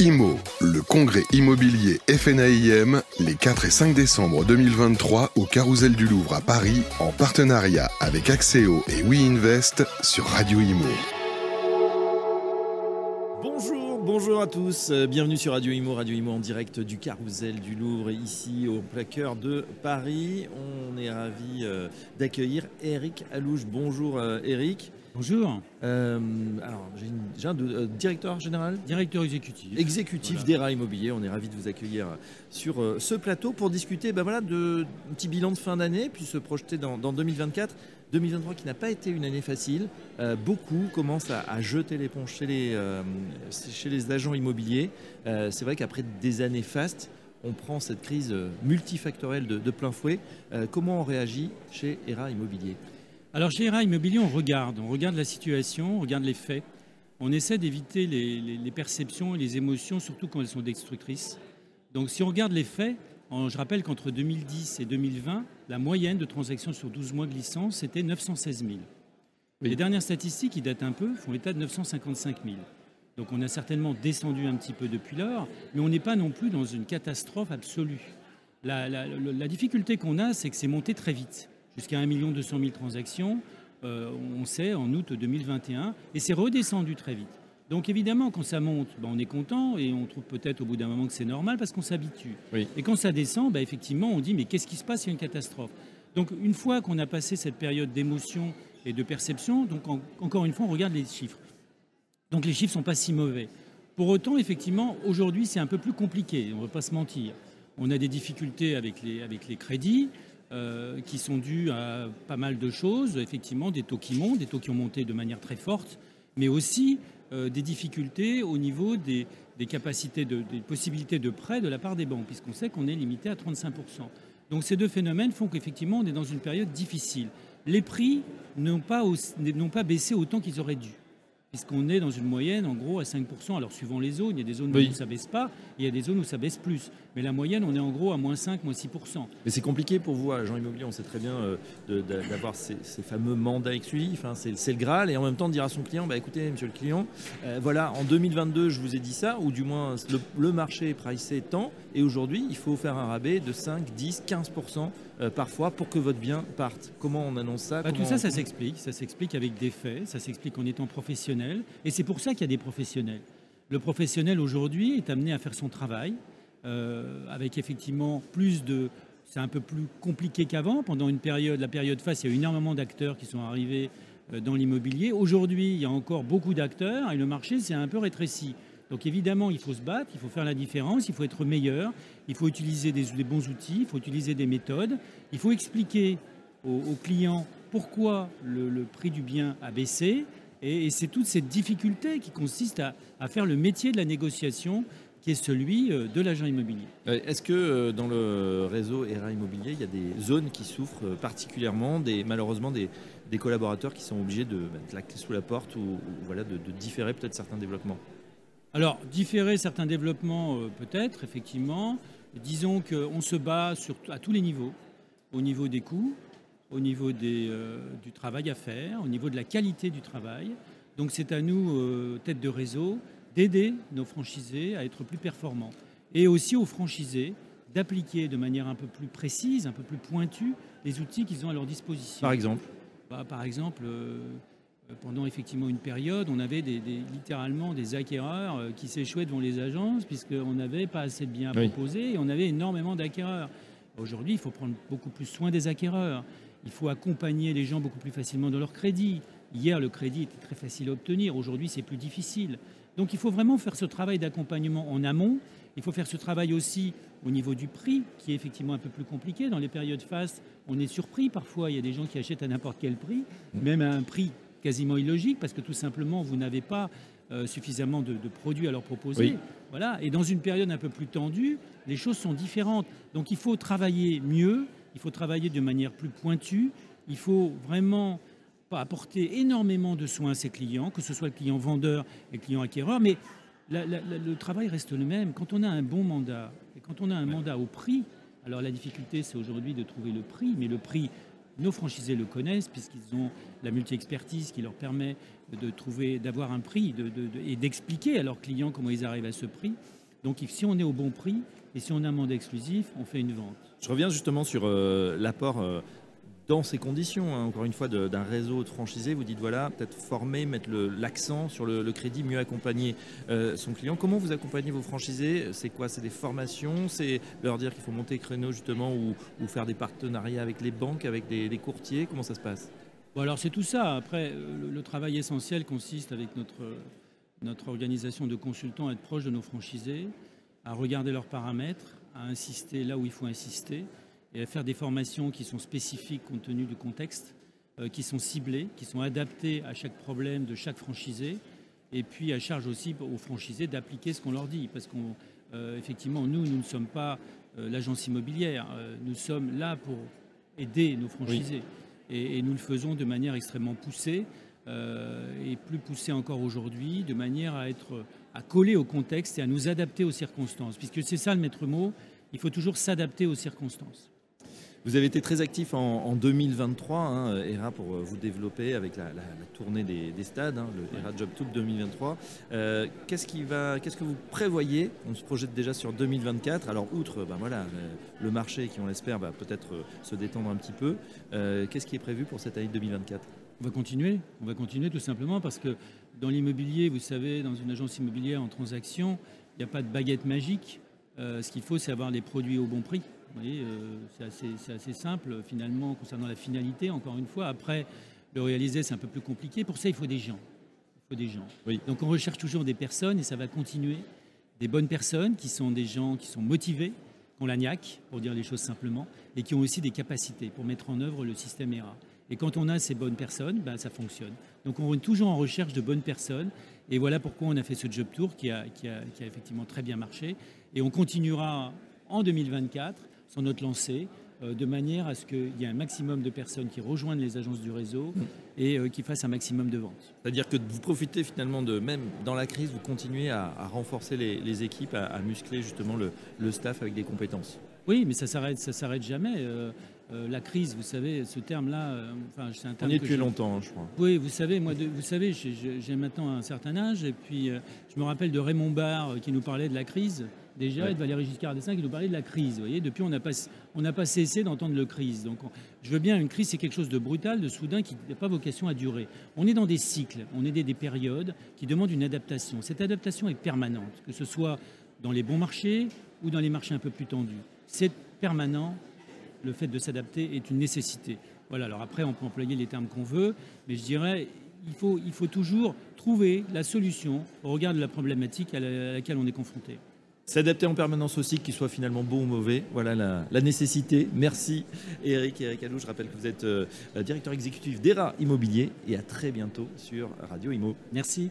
IMO, le congrès immobilier FNAIM, les 4 et 5 décembre 2023 au Carousel du Louvre à Paris, en partenariat avec Axéo et WeInvest sur Radio Imo. Bonjour, bonjour à tous, euh, bienvenue sur Radio Imo, Radio Imo en direct du Carousel du Louvre, ici au plaqueur de Paris. On est ravi euh, d'accueillir Eric Alouche. Bonjour euh, Eric. Bonjour. Euh, alors, j'ai un euh, directeur général Directeur exécutif. exécutif Voilà. d'ERA Immobilier. On est ravi de vous accueillir sur euh, ce plateau pour discuter ben voilà, de un petit bilan de fin d'année, puis se projeter dans, dans 2024. 2023 qui n'a pas été une année facile. Euh, beaucoup commencent à, à jeter l'éponge chez les, euh, chez les agents immobiliers. Euh, C'est vrai qu'après des années fastes, on prend cette crise multifactorielle de, de plein fouet. Comment on réagit chez ERA Immobilier? Alors chez ERA Immobilier, on regarde. On regarde la situation, on regarde les faits. On essaie d'éviter les, les- les perceptions et les émotions, surtout quand elles sont destructrices. Donc si on regarde les faits, je rappelle qu'entre 2010 et 2020, la moyenne de transactions sur 12 mois glissants, c'était 916 000. Oui. Les dernières statistiques, qui datent un peu, font état de 955 000. Donc on a certainement descendu un petit peu depuis lors, mais on n'est pas non plus dans une catastrophe absolue. La, la- la- la difficulté qu'on a, c'est que c'est monté très vite, jusqu'à 1 200 000 transactions, euh, on sait, en août 2021, et c'est redescendu très vite. Donc évidemment, quand ça monte, ben, on est content et on trouve peut-être au bout d'un moment que c'est normal parce qu'on s'habitue. Oui. Et quand ça descend, ben, effectivement, on dit mais qu'est-ce qui se passe? Il y a une catastrophe. Donc une fois qu'on a passé cette période d'émotion et de perception, donc en- encore une fois, on regarde les chiffres. Donc les chiffres sont pas si mauvais. Pour autant, effectivement, aujourd'hui, c'est un peu plus compliqué. On ne va pas se mentir. On a des difficultés avec les, avec les crédits euh, qui sont dus à pas mal de choses. Effectivement, des taux qui montent, des taux qui ont monté de manière très forte, mais aussi euh, des difficultés au niveau des, capacités, de, des possibilités de prêt de la part des banques, puisqu'on sait qu'on est limité à 35%. Donc ces deux phénomènes font qu'effectivement, on est dans une période difficile. Les prix n'ont pas, pas baissé autant qu'ils auraient dû puisqu'on est dans une moyenne en gros à 5%. Alors suivant les zones, il y a des zones Oui. où ça baisse pas, il y a des zones où ça baisse plus. Mais la moyenne, on est en gros à moins 5, moins 6%. Mais c'est compliqué pour vous, agent immobilier, on sait très bien euh, d'avoir ces, ces fameux mandats exclusifs, c'est c'est le Graal, et en même temps de dire à son client, bah, écoutez, monsieur le client, euh, voilà, en 2022, je vous ai dit ça, ou du moins le, le marché est pricé tant, et aujourd'hui, il faut faire un rabais de 5, 10, 15% euh, parfois pour que votre bien parte. Comment on annonce ça Bah, tout ça, ça s'explique. Ça s'explique avec des faits, ça s'explique en étant professionnel. Et c'est pour ça qu'il y a des professionnels. Le professionnel aujourd'hui est amené à faire son travail euh, avec effectivement plus de. C'est un peu plus compliqué qu'avant. Pendant une période, la période face, il y a eu énormément d'acteurs qui sont arrivés euh, dans l'immobilier. Aujourd'hui, il y a encore beaucoup d'acteurs et le marché s'est un peu rétréci. Donc évidemment, il faut se battre, il faut faire la différence, il faut être meilleur, il faut utiliser des, bons outils, il faut utiliser des méthodes, il faut expliquer aux, clients pourquoi le, prix du bien a baissé. Et, c'est toute cette difficulté qui consiste à, faire le métier de la négociation qui est celui euh, de l'agent immobilier. Euh, Est-ce que euh, dans le réseau ERA Immobilier, il y a des zones qui souffrent particulièrement, des, malheureusement des, collaborateurs qui sont obligés de mettre la clé sous la porte ou, voilà, de différer peut-être certains développements? Alors, différer certains développements, euh, peut-être, effectivement. Disons qu'on se bat sur, à tous les niveaux, au niveau des coûts, au niveau des, euh, du travail à faire, au niveau de la qualité du travail. Donc c'est à nous, euh, tête de réseau, d'aider nos franchisés à être plus performants. Et aussi aux franchisés d'appliquer de manière un peu plus précise, un peu plus pointue, les outils qu'ils ont à leur disposition. Par exemple? Bah, par exemple, pendant effectivement une période, on avait des, des- littéralement des acquéreurs euh, qui s'échouaient devant les agences puisqu'on n'avait pas assez de biens à Oui. proposer et on avait énormément d'acquéreurs. Aujourd'hui, il faut prendre beaucoup plus soin des acquéreurs. Il faut accompagner les gens beaucoup plus facilement dans leur crédit. Hier, le crédit était très facile à obtenir. Aujourd'hui, c'est plus difficile. Donc, il faut vraiment faire ce travail d'accompagnement en amont. Il faut faire ce travail aussi au niveau du prix, qui est effectivement un peu plus compliqué. Dans les périodes fastes, on est surpris parfois. Il y a des gens qui achètent à n'importe quel prix, même à un prix quasiment illogique, parce que tout simplement, vous n'avez pas euh, suffisamment de, de produits à leur proposer. Oui. Voilà. Et dans une période un peu plus tendue, les choses sont différentes. Donc, il faut travailler mieux, il faut travailler de manière plus pointue, il faut vraiment apporter énormément de soins à ses clients, que ce soit le client vendeur et le client acquéreur, mais la- la- la- le travail reste le même. Quand on a un bon mandat et quand on a un mandat au prix, alors la difficulté c'est aujourd'hui de trouver le prix, mais le prix nos franchisés le connaissent puisqu'ils ont la multi-expertise qui leur permet de trouver, d'avoir un prix et d'expliquer à leurs clients comment ils arrivent à ce prix. Donc si on est au bon prix et si on a un mandat exclusif, on fait une vente. Je reviens justement sur euh, l'apport euh, dans ces conditions, hein, encore une fois, d'un réseau de franchisés. Vous dites, voilà, peut-être former, mettre l'accent sur le, crédit, mieux accompagner euh, son client. Comment vous accompagnez vos franchisés? C'est quoi? C'est des formations? C'est leur dire qu'il faut monter créneau justement ou, faire des partenariats avec les banques, avec des, courtiers? Comment ça se passe? Bon, Alors c'est tout ça. Après, le, travail essentiel consiste avec notre, notre organisation de consultants à être proche de nos franchisés, à regarder leurs paramètres, à insister là où il faut insister et à faire des formations qui sont spécifiques compte tenu du contexte, euh, qui sont ciblées, qui sont adaptées à chaque problème de chaque franchisé, et puis à charge aussi aux franchisés d'appliquer ce qu'on leur dit, parce qu'effectivement, nous, nous ne sommes pas euh, l'agence immobilière, euh, nous sommes là pour aider nos franchisés, et, nous le faisons de manière extrêmement poussée. et plus poussée encore aujourd'hui, de manière à être à coller au contexte et à nous adapter aux circonstances, puisque c'est ça le maître mot, il faut toujours s'adapter aux circonstances. Vous avez été très actif en, 2023, hein, ERA, pour euh, vous développer avec la, tournée des, stades, hein, le ERA Job Tour 2023. Euh, qu'est-ce, qui va, qu'est-ce que vous prévoyez? On se projette déjà sur 2024. Alors, outre ben voilà, le marché qui, on l'espère, va peut-être euh, se détendre un petit peu, qu'est-ce qui est prévu pour cette année 2024 On va continuer. On va continuer tout simplement parce que dans l'immobilier, vous savez, dans une agence immobilière en transaction, il n'y a pas de baguette magique. ce qu'il faut, c'est avoir les produits au bon prix. Vous voyez, euh, c'est assez, simple finalement concernant la finalité, encore une fois. Après, le réaliser, c'est un peu plus compliqué. Pour ça, il faut des gens. Il faut des gens. Donc on recherche toujours des personnes et ça va continuer. Des bonnes personnes qui sont des gens qui sont motivés, qui ont la niaque, pour dire les choses simplement, et qui ont aussi des capacités pour mettre en œuvre le système ERA. Et quand on a ces bonnes personnes, ben, ça fonctionne. Donc on est toujours en recherche de bonnes personnes. Et voilà pourquoi on a fait ce job tour qui a, qui a, qui a effectivement très bien marché. Et on continuera en 2024 sur notre lancée, euh, de manière à ce qu'il y ait un maximum de personnes qui rejoignent les agences du réseau et euh, qui fassent un maximum de ventes. C'est-à-dire que vous profitez finalement de, même dans la crise, vous continuez à, renforcer les, équipes, à, muscler justement le, staff avec des compétences. Oui, mais ça s'arrête, ça s'arrête jamais. Euh, la crise, vous savez, ce terme-là, enfin, c'est un terme. On y est depuis longtemps, je crois. Oui, vous savez, moi, vous savez, j'ai maintenant un certain âge, et puis je me rappelle de Raymond Barre qui nous parlait de la crise déjà et de Valéry Giscard d'Estaing qui nous parlait de la crise. Vous voyez, depuis, on n'a pas, pas cessé d'entendre le crise. Donc, je veux bien, une crise, c'est quelque chose de brutal, de soudain, qui n'a pas vocation à durer. On est dans des cycles, on est des, des périodes qui demandent une adaptation. Cette adaptation est permanente, que ce soit dans les bons marchés ou dans les marchés un peu plus tendus. C'est permanent. Le fait de s'adapter est une nécessité. Voilà, alors après, on peut employer les termes qu'on veut, mais je dirais, il faut, il faut toujours trouver la solution au regard de la problématique à laquelle on est confronté. S'adapter en permanence aussi, qu'il soit finalement bon ou mauvais. Voilà la, nécessité. Merci Eric. Eric Allou, je rappelle que vous êtes euh, directeur exécutif d'ERA Immobilier et à très bientôt sur Radio Imo. Merci.